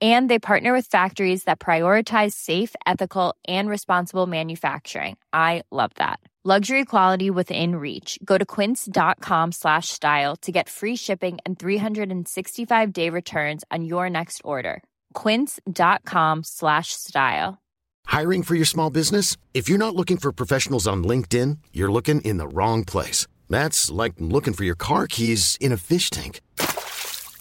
and they partner with factories that prioritize safe ethical and responsible manufacturing. I love that. Luxury quality within reach. Go to quince.com slash style to get free shipping and 365 day returns on your next order. quince.com slash style. Hiring for your small business? If you're not looking for professionals on linkedin you're looking in the wrong place. That's like looking for your car keys in a fish tank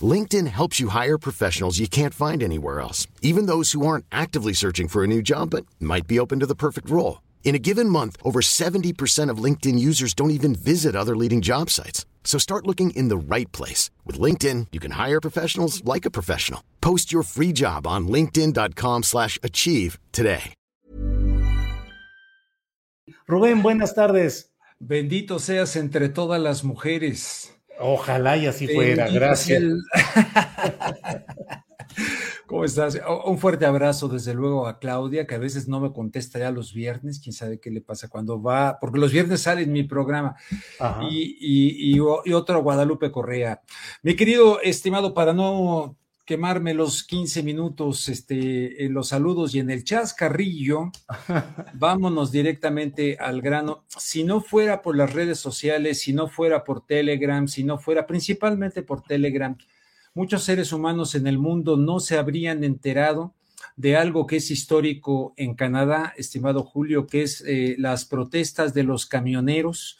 LinkedIn helps you hire professionals you can't find anywhere else, even those who aren't actively searching for a new job but might be open to the perfect role. In a given month, over 70% of LinkedIn users don't even visit other leading job sites. So start looking in the right place. With LinkedIn, you can hire professionals like a professional. Post your free job on linkedin.com slash achieve today. Rubén, buenas tardes. Bendito seas entre todas las mujeres. Ojalá y así fuera, gracias. ¿Cómo estás? Un fuerte abrazo, desde luego, a Claudia, que a veces no me contesta ya los viernes, quién sabe qué le pasa cuando va, porque los viernes sale en mi programa, y, y, otro a Guadalupe Correa. Mi querido estimado, para no quemarme los 15 minutos este, en los saludos y en el chascarrillo, vámonos directamente al grano. Si no fuera por las redes sociales, si no fuera por Telegram, si no fuera principalmente por Telegram, muchos seres humanos en el mundo no se habrían enterado de algo que es histórico en Canadá, estimado Julio, que es eh, las protestas de los camioneros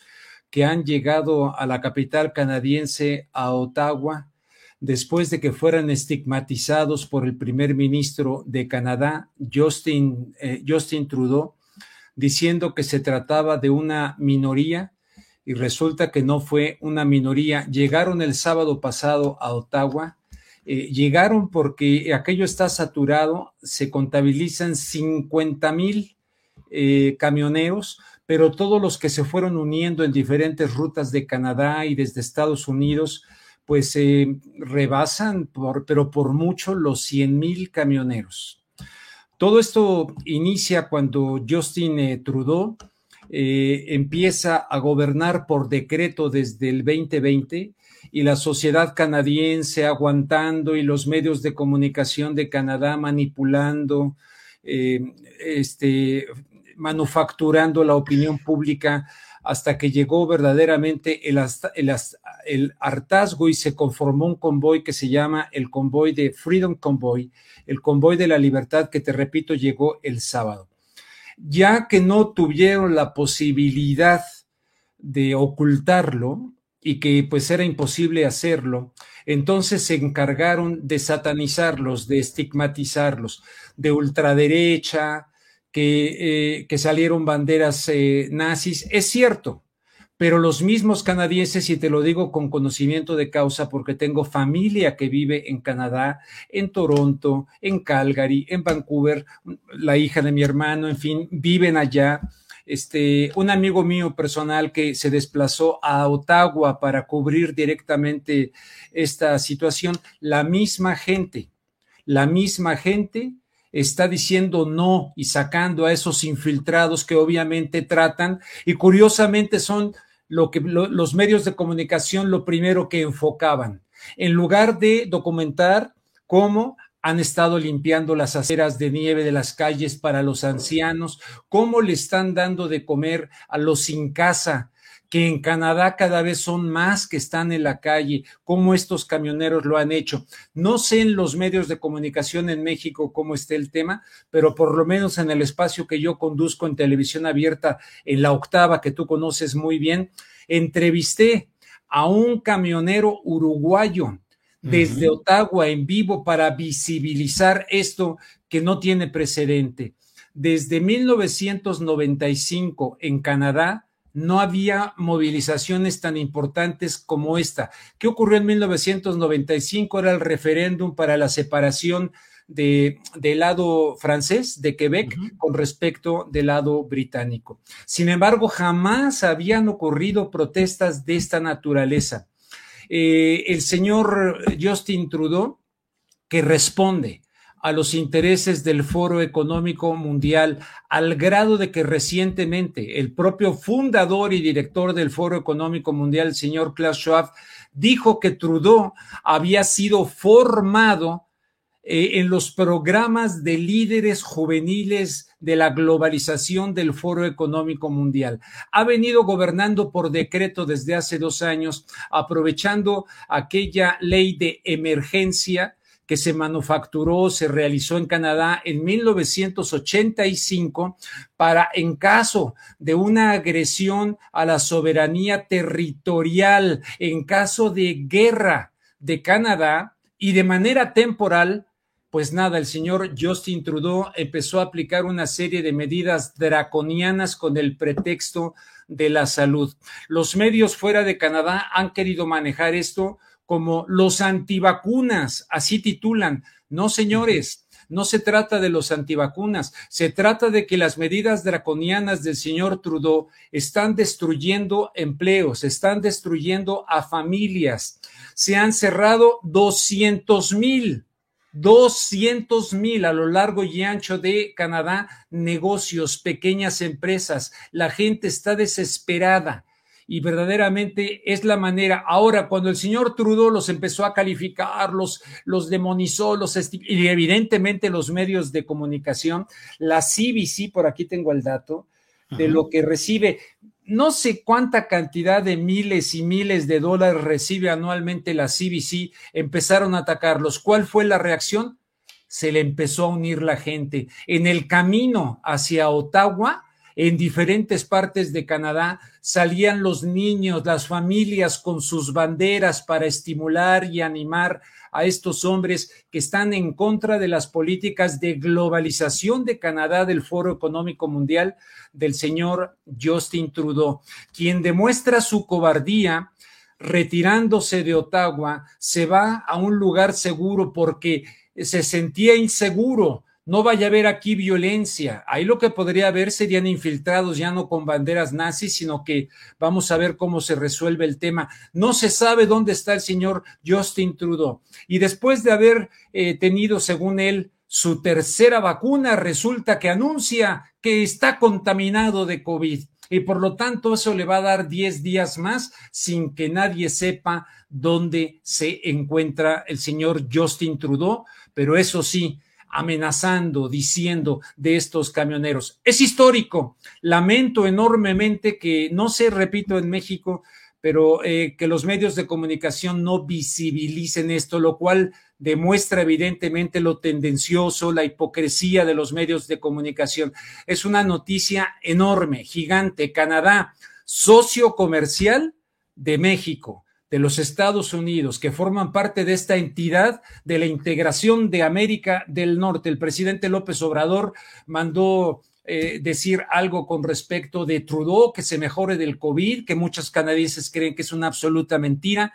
que han llegado a la capital canadiense, a Ottawa, después de que fueran estigmatizados por el primer ministro de Canadá, Justin, eh, Justin Trudeau, diciendo que se trataba de una minoría y resulta que no fue una minoría. Llegaron el sábado pasado a Ottawa, eh, llegaron porque aquello está saturado, se contabilizan 50 mil eh, camioneros, pero todos los que se fueron uniendo en diferentes rutas de Canadá y desde Estados Unidos, pues se rebasan, por, pero por mucho, los 100 mil camioneros. Todo esto inicia cuando Justin eh, Trudeau eh, empieza a gobernar por decreto desde el 2020 y la sociedad canadiense aguantando y los medios de comunicación de Canadá manipulando, eh, este, manufacturando la opinión pública hasta que llegó verdaderamente el, el, hartazgo y se conformó un convoy que se llama el convoy de Freedom Convoy, el convoy de la libertad que te repito llegó el sábado. Ya que no tuvieron la posibilidad de ocultarlo y que pues era imposible hacerlo, entonces se encargaron de satanizarlos, de estigmatizarlos, de ultraderecha, que, eh, que salieron banderas eh, nazis. Es cierto, pero los mismos canadienses, y te lo digo con conocimiento de causa, porque tengo familia que vive en Canadá, en Toronto, en Calgary, en Vancouver, la hija de mi hermano, en fin, viven allá. Este, un amigo mío personal que se desplazó a Ottawa para cubrir directamente esta situación, la misma gente, la misma gente está diciendo no y sacando a esos infiltrados que obviamente tratan y curiosamente son lo que los medios de comunicación lo primero que enfocaban. En lugar de documentar cómo han estado limpiando las aceras de nieve de las calles para los ancianos, cómo le están dando de comer a los sin casa, que en Canadá cada vez son más que están en la calle, como estos camioneros lo han hecho. No sé en los medios de comunicación en México cómo esté el tema, pero por lo menos en el espacio que yo conduzco en televisión abierta, en la octava que tú conoces muy bien, entrevisté a un camionero uruguayo desde Ottawa en vivo para visibilizar esto que no tiene precedente. Desde 1995 en Canadá, no había movilizaciones tan importantes como esta. ¿Qué ocurrió en 1995? Era el referéndum para la separación de, del lado francés, de Quebec, con respecto del lado británico. Sin embargo, jamás habían ocurrido protestas de esta naturaleza. Eh, el señor Justin Trudeau, que responde a los intereses del Foro Económico Mundial, al grado de que recientemente el propio fundador y director del Foro Económico Mundial, el señor Klaus Schwab, dijo que Trudeau había sido formado eh, en los programas de líderes juveniles de la globalización del Foro Económico Mundial. Ha venido gobernando por decreto desde hace dos años, aprovechando aquella ley de emergencia que se manufacturó, se realizó en Canadá en 1985 para, en caso de una agresión a la soberanía territorial, en caso de guerra de Canadá y de manera temporal, pues nada, el señor Justin Trudeau empezó a aplicar una serie de medidas draconianas con el pretexto de la salud. Los medios fuera de Canadá han querido manejar esto como los antivacunas, así titulan. No, señores, no se trata de los antivacunas, se trata de que las medidas draconianas del señor Trudeau están destruyendo empleos, están destruyendo a familias. Se han cerrado 200 mil 200 mil a lo largo y ancho de Canadá, negocios, pequeñas empresas. La gente está desesperada y verdaderamente es la manera. Ahora, cuando el señor Trudeau los empezó a calificar, los, los demonizó, los y evidentemente los medios de comunicación, la CBC, por aquí tengo el dato, de lo que recibe. No sé cuánta cantidad de miles y miles de dólares recibe anualmente la CBC, empezaron a atacarlos. ¿Cuál fue la reacción? Se le empezó a unir la gente. En el camino hacia Ottawa, en diferentes partes de Canadá salían los niños, las familias con sus banderas para estimular y animar a estos hombres que están en contra de las políticas de globalización de Canadá del Foro Económico Mundial del señor Justin Trudeau, quien demuestra su cobardía retirándose de Ottawa, se va a un lugar seguro porque se sentía inseguro no vaya a haber aquí violencia. Ahí lo que podría haber serían infiltrados ya no con banderas nazis, sino que vamos a ver cómo se resuelve el tema. No se sabe dónde está el señor Justin Trudeau. Y después de haber eh, tenido, según él, su tercera vacuna, resulta que anuncia que está contaminado de COVID. Y por lo tanto, eso le va a dar 10 días más sin que nadie sepa dónde se encuentra el señor Justin Trudeau. Pero eso sí, amenazando, diciendo de estos camioneros. Es histórico. Lamento enormemente que no se repito en México, pero eh, que los medios de comunicación no visibilicen esto, lo cual demuestra evidentemente lo tendencioso, la hipocresía de los medios de comunicación. Es una noticia enorme, gigante. Canadá, socio comercial de México de los Estados Unidos que forman parte de esta entidad de la integración de América del Norte. El presidente López Obrador mandó eh, decir algo con respecto de Trudeau, que se mejore del COVID, que muchos canadienses creen que es una absoluta mentira,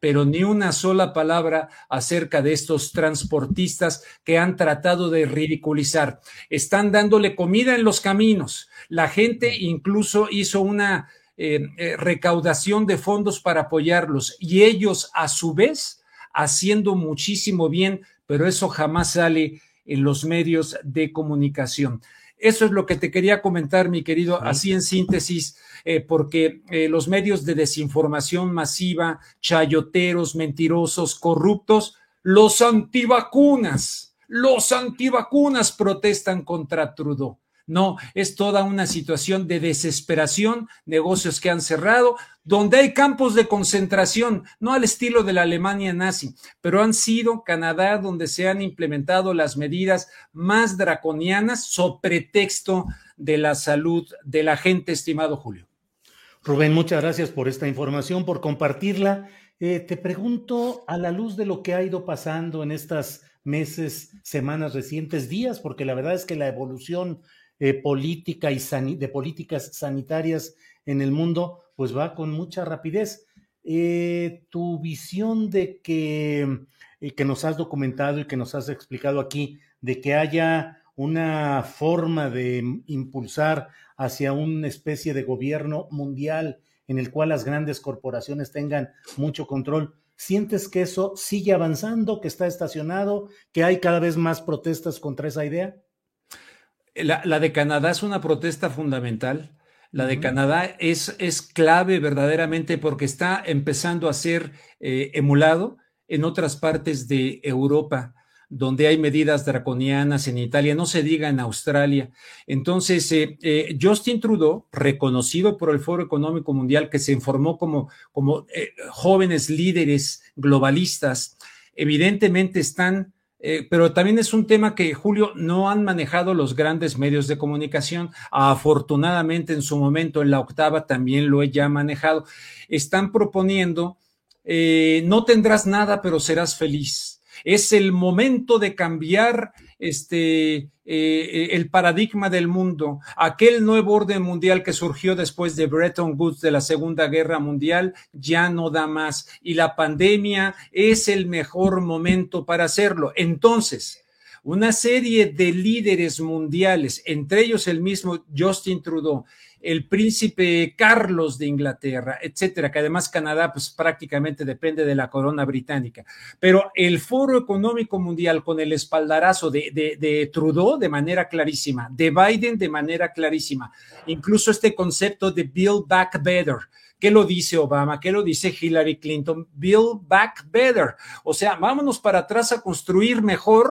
pero ni una sola palabra acerca de estos transportistas que han tratado de ridiculizar. Están dándole comida en los caminos. La gente incluso hizo una eh, eh, recaudación de fondos para apoyarlos y ellos a su vez haciendo muchísimo bien, pero eso jamás sale en los medios de comunicación. Eso es lo que te quería comentar, mi querido, así en síntesis, eh, porque los medios de desinformación masiva, chayoteros, mentirosos, corruptos, los antivacunas, los antivacunas protestan contra Trudeau. No, es toda una situación de desesperación, negocios que han cerrado, donde hay campos de concentración, no al estilo de la Alemania nazi, pero han sido Canadá donde se han implementado las medidas más draconianas sobre pretexto de la salud de la gente, estimado Julio. Rubén, muchas gracias por esta información, por compartirla. Eh, te pregunto, a la luz de lo que ha ido pasando en estas meses, semanas recientes, días, porque la verdad es que la evolución eh, política y de políticas sanitarias en el mundo, pues va con mucha rapidez. Eh, tu visión de que y que nos has documentado y que nos has explicado aquí, de que haya una forma de impulsar hacia una especie de gobierno mundial en el cual las grandes corporaciones tengan mucho control. ¿Sientes que eso sigue avanzando, que está estacionado, que hay cada vez más protestas contra esa idea? La, de Canadá es una protesta fundamental. La de Canadá es, es, clave verdaderamente porque está empezando a ser eh, emulado en otras partes de Europa donde hay medidas draconianas en Italia, no se diga en Australia. Entonces, eh, eh, Justin Trudeau, reconocido por el Foro Económico Mundial, que se informó como, como eh, jóvenes líderes globalistas, evidentemente están, pero también es un tema que, Julio, no han manejado los grandes medios de comunicación. Afortunadamente, en su momento, en la octava, también lo he ya manejado. Están proponiendo, no tendrás nada, pero serás feliz es el momento de cambiar este, eh, eh, el paradigma del mundo. Aquel nuevo orden mundial que surgió después de Bretton Woods de la Segunda Guerra Mundial ya no da más y la pandemia es el mejor momento para hacerlo. Entonces, una serie de líderes mundiales, entre ellos el mismo Justin Trudeau, el príncipe Carlos de Inglaterra, etcétera, que además Canadá pues prácticamente depende de la corona británica. Pero el Foro Económico Mundial con el espaldarazo de, de, Trudeau de manera clarísima, de Biden de manera clarísima, incluso este concepto de Build Back Better, ¿Qué lo dice Obama? ¿Qué lo dice Hillary Clinton? Build back better. O sea, vámonos para atrás a construir mejor.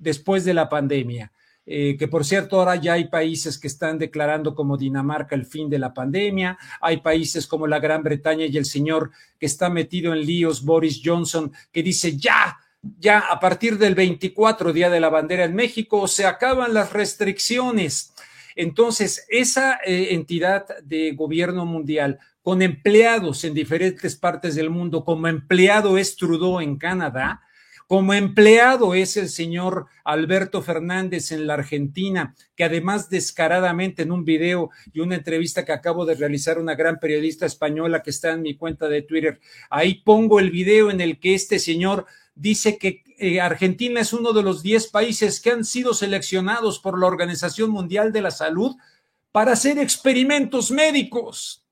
después de la pandemia. Eh, que por cierto ahora ya hay países que están declarando como Dinamarca el fin de la pandemia, hay países como la Gran Bretaña y el señor que está metido en líos, Boris Johnson, que dice ya, ya a partir del 24 Día de la Bandera en México se acaban las restricciones. Entonces, esa eh, entidad de gobierno mundial con empleados en diferentes partes del mundo, como empleado es Trudeau en Canadá, como empleado es el señor Alberto Fernández en la Argentina, que además descaradamente en un video y una entrevista que acabo de realizar una gran periodista española que está en mi cuenta de Twitter, ahí pongo el video en el que este señor dice que eh, Argentina es uno de los 10 países que han sido seleccionados por la Organización Mundial de la Salud para hacer experimentos médicos.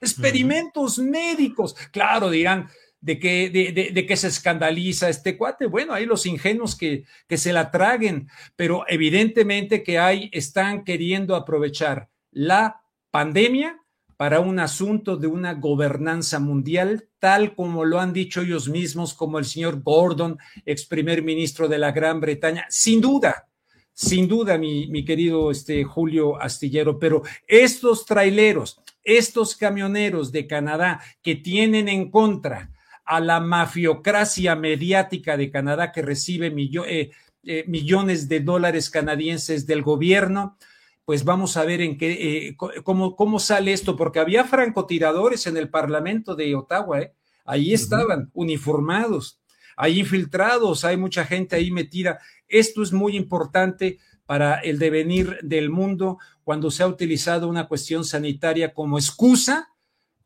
Experimentos médicos. Claro, dirán, de que, de, de, que se escandaliza este cuate. Bueno, hay los ingenuos que, que se la traguen, pero evidentemente que hay, están queriendo aprovechar la pandemia para un asunto de una gobernanza mundial, tal como lo han dicho ellos mismos, como el señor Gordon, ex primer ministro de la Gran Bretaña, sin duda, sin duda, mi, mi querido este, Julio Astillero, pero estos traileros, estos camioneros de Canadá que tienen en contra a la mafiocracia mediática de Canadá que recibe eh, eh, millones de dólares canadienses del gobierno, pues vamos a ver en qué, eh, cómo, cómo, sale esto, porque había francotiradores en el Parlamento de Ottawa, ahí estaban, uniformados, hay infiltrados, hay mucha gente ahí metida. Esto es muy importante para el devenir del mundo cuando se ha utilizado una cuestión sanitaria como excusa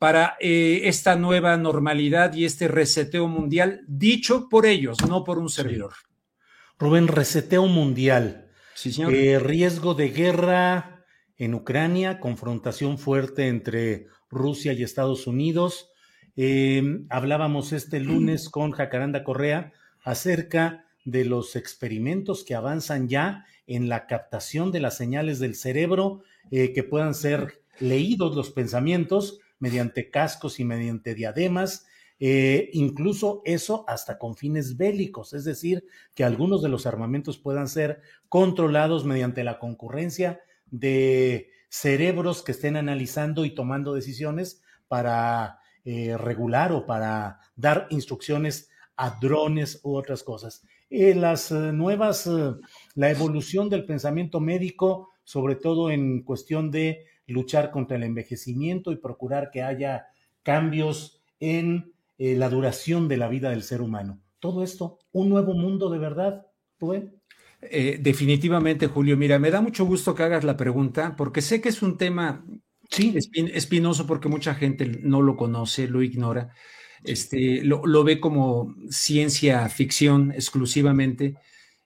para eh, esta nueva normalidad y este reseteo mundial, dicho por ellos, no por un servidor. Rubén, reseteo mundial. Sí, señor. Eh, riesgo de guerra en Ucrania, confrontación fuerte entre Rusia y Estados Unidos. Em, hablábamos este lunes con Jacaranda Correa acerca de los experimentos que avanzan ya en la captación de las señales del cerebro eh, que puedan ser leídos los pensamientos mediante cascos y mediante diademas, eh, incluso eso hasta con fines bélicos, es decir, que algunos de los armamentos puedan ser controlados mediante la concurrencia de cerebros que estén analizando y tomando decisiones para eh, regular o para dar instrucciones a drones u otras cosas. Eh, las nuevas, la evolución del pensamiento médico, sobre todo en cuestión de luchar contra el envejecimiento y procurar que haya cambios en la duración de la vida del ser humano. Todo esto, un nuevo mundo de verdad, Rubén. Eh, definitivamente, Julio. Mira, me da mucho gusto que hagas la pregunta, porque sé que es un tema sí. espinoso porque mucha gente no lo conoce, lo ignora, este, lo, lo ve como ciencia ficción exclusivamente.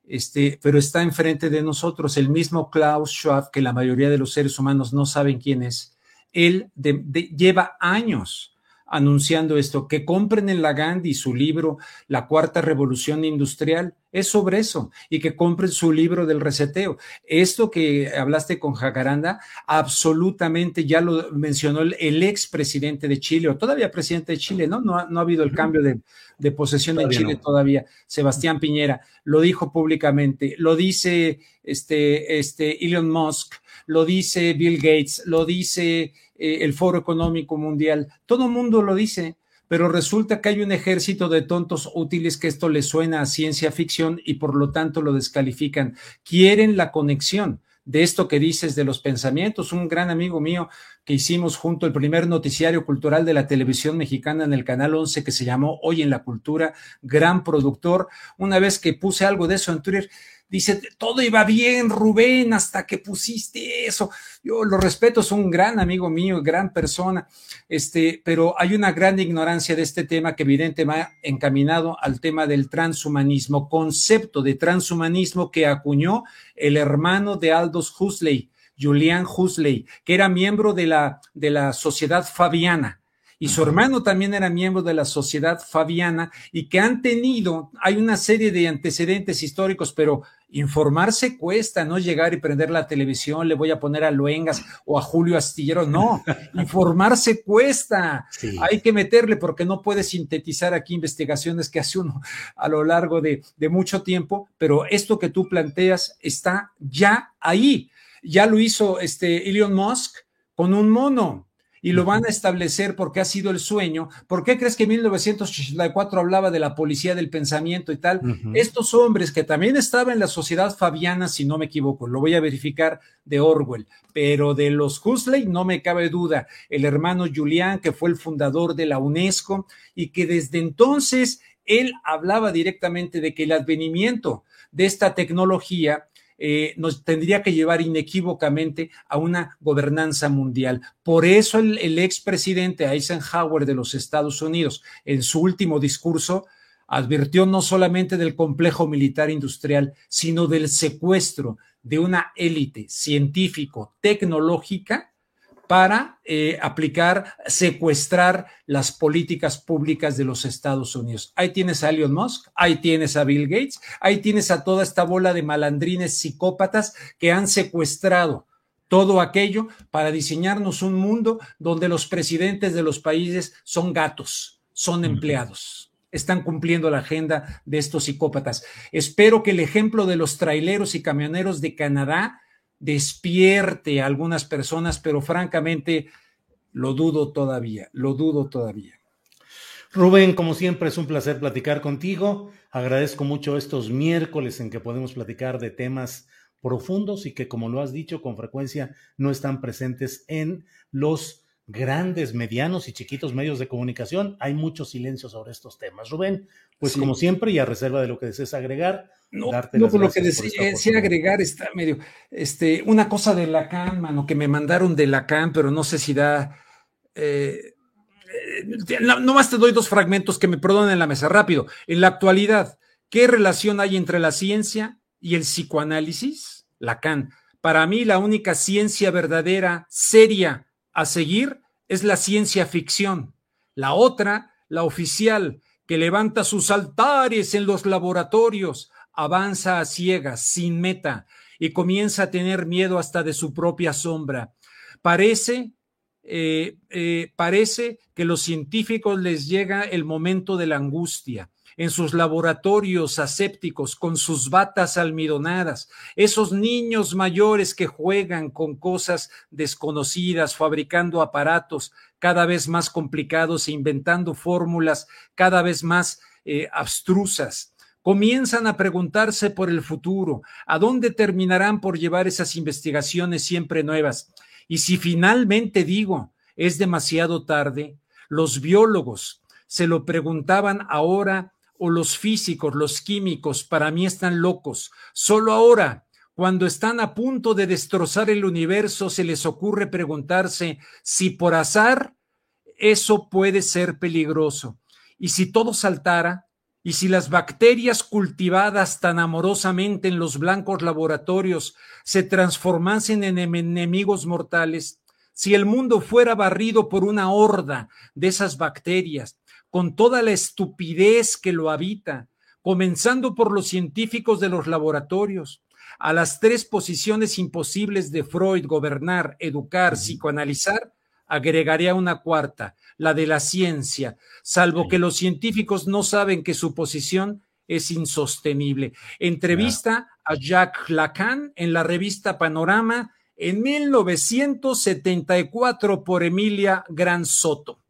Este, pero está enfrente de nosotros el mismo Klaus Schwab, que la mayoría de los seres humanos no saben quién es. Él lleva años anunciando esto, que compren en la Gandhi su libro La Cuarta Revolución Industrial, es sobre eso, y que compren su libro del reseteo. Esto que hablaste con Jacaranda, absolutamente ya lo mencionó el, el ex presidente de Chile, o todavía presidente de Chile, ¿no? No ha, no ha habido el cambio de, de posesión en Chile todavía. Sebastián Piñera lo dijo públicamente, lo dice este, este Elon Musk, lo dice Bill Gates, lo dice eh, el Foro Económico Mundial, todo el mundo lo dice, pero resulta que hay un ejército de tontos útiles que esto le suena a ciencia ficción y por lo tanto lo descalifican. Quieren la conexión de esto que dices de los pensamientos. Un gran amigo mío que hicimos junto el primer noticiario cultural de la televisión mexicana en el canal 11 que se llamó Hoy en la Cultura, gran productor. Una vez que puse algo de eso en Twitter, dice, todo iba bien, Rubén, hasta que pusiste eso. Yo lo respeto, es un gran amigo mío, gran persona, este, pero hay una gran ignorancia de este tema que evidentemente va encaminado al tema del transhumanismo, concepto de transhumanismo que acuñó el hermano de Aldous Huxley, Julian Huxley, que era miembro de la, de la Sociedad Fabiana y su hermano también era miembro de la Sociedad Fabiana y que han tenido, hay una serie de antecedentes históricos, pero informarse cuesta, no llegar y prender la televisión, le voy a poner a Luengas o a Julio Astillero, no, informarse cuesta, hay que meterle porque no puede sintetizar aquí investigaciones que hace uno a lo largo de, de mucho tiempo, pero esto que tú planteas está ya ahí, ya lo hizo este Elon Musk con un mono, y lo van a establecer porque ha sido el sueño. ¿Por qué crees que en 1984 hablaba de la policía del pensamiento y tal? Estos hombres que también estaban en la sociedad fabiana, si no me equivoco, lo voy a verificar de Orwell, pero de los Huxley no me cabe duda. El hermano Julián, que fue el fundador de la UNESCO y que desde entonces él hablaba directamente de que el advenimiento de esta tecnología eh, nos tendría que llevar inequívocamente a una gobernanza mundial. Por eso el, el expresidente Eisenhower de los Estados Unidos, en su último discurso, advirtió no solamente del complejo militar industrial, sino del secuestro de una élite científico-tecnológica para eh, aplicar, secuestrar las políticas públicas de los Estados Unidos. Ahí tienes a Elon Musk, ahí tienes a Bill Gates, ahí tienes a toda esta bola de malandrines psicópatas que han secuestrado todo aquello para diseñarnos un mundo donde los presidentes de los países son gatos, son empleados están cumpliendo la agenda de estos psicópatas. Espero que el ejemplo de los traileros y camioneros de Canadá despierte a algunas personas, pero francamente lo dudo todavía, lo dudo todavía. Rubén, como siempre es un placer platicar contigo. Agradezco mucho estos miércoles en que podemos platicar de temas profundos y que, como lo has dicho, con frecuencia no están presentes en los grandes, medianos y chiquitos medios de comunicación. Hay mucho silencio sobre estos temas. Rubén, pues como siempre y a reserva de lo que desees agregar, no, no por lo que decía, agregar está medio, este, una cosa de Lacan, mano, que me mandaron de Lacan, pero no sé si da, eh, eh, no, más te doy dos fragmentos que me perdonen la mesa, rápido. En la actualidad, ¿qué relación hay entre la ciencia y el psicoanálisis? Lacan. Para mí la única ciencia verdadera, seria, a seguir es la ciencia ficción. La otra, la oficial, que levanta sus altares en los laboratorios, avanza a ciegas, sin meta, y comienza a tener miedo hasta de su propia sombra. Parece, eh, eh, parece que los científicos les llega el momento de la angustia en sus laboratorios asépticos con sus batas almidonadas, esos niños mayores que juegan con cosas desconocidas, fabricando aparatos cada vez más complicados e inventando fórmulas cada vez más eh, abstrusas. Comienzan a preguntarse por el futuro, a dónde terminarán por llevar esas investigaciones siempre nuevas. Y si finalmente digo, es demasiado tarde, los biólogos se lo preguntaban ahora o los físicos, los químicos, para mí están locos. Solo ahora, cuando están a punto de destrozar el universo, se les ocurre preguntarse si por azar eso puede ser peligroso. Y si todo saltara, y si las bacterias cultivadas tan amorosamente en los blancos laboratorios se transformasen en enemigos mortales, si el mundo fuera barrido por una horda de esas bacterias, con toda la estupidez que lo habita, comenzando por los científicos de los laboratorios, a las tres posiciones imposibles de Freud, gobernar, educar, psicoanalizar, agregaría una cuarta, la de la ciencia, salvo que los científicos no saben que su posición es insostenible. Entrevista a Jacques Lacan en la revista Panorama en 1974 por Emilia Gran Soto.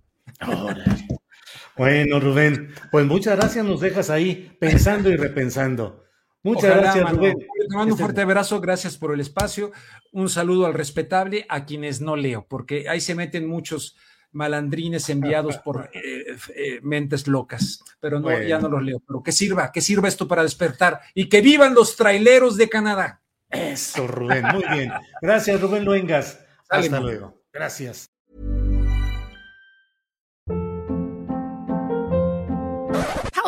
Bueno, Rubén, pues muchas gracias, nos dejas ahí pensando y repensando. Muchas gracias, Rubén. Te mando un fuerte abrazo, gracias por el espacio. Un saludo al respetable, a quienes no leo, porque ahí se meten muchos malandrines enviados por eh, eh, mentes locas, pero no, ya no los leo. Pero que sirva, que sirva esto para despertar y que vivan los traileros de Canadá. Eso, Rubén, muy bien. Gracias, Rubén Luengas. Hasta luego. Gracias.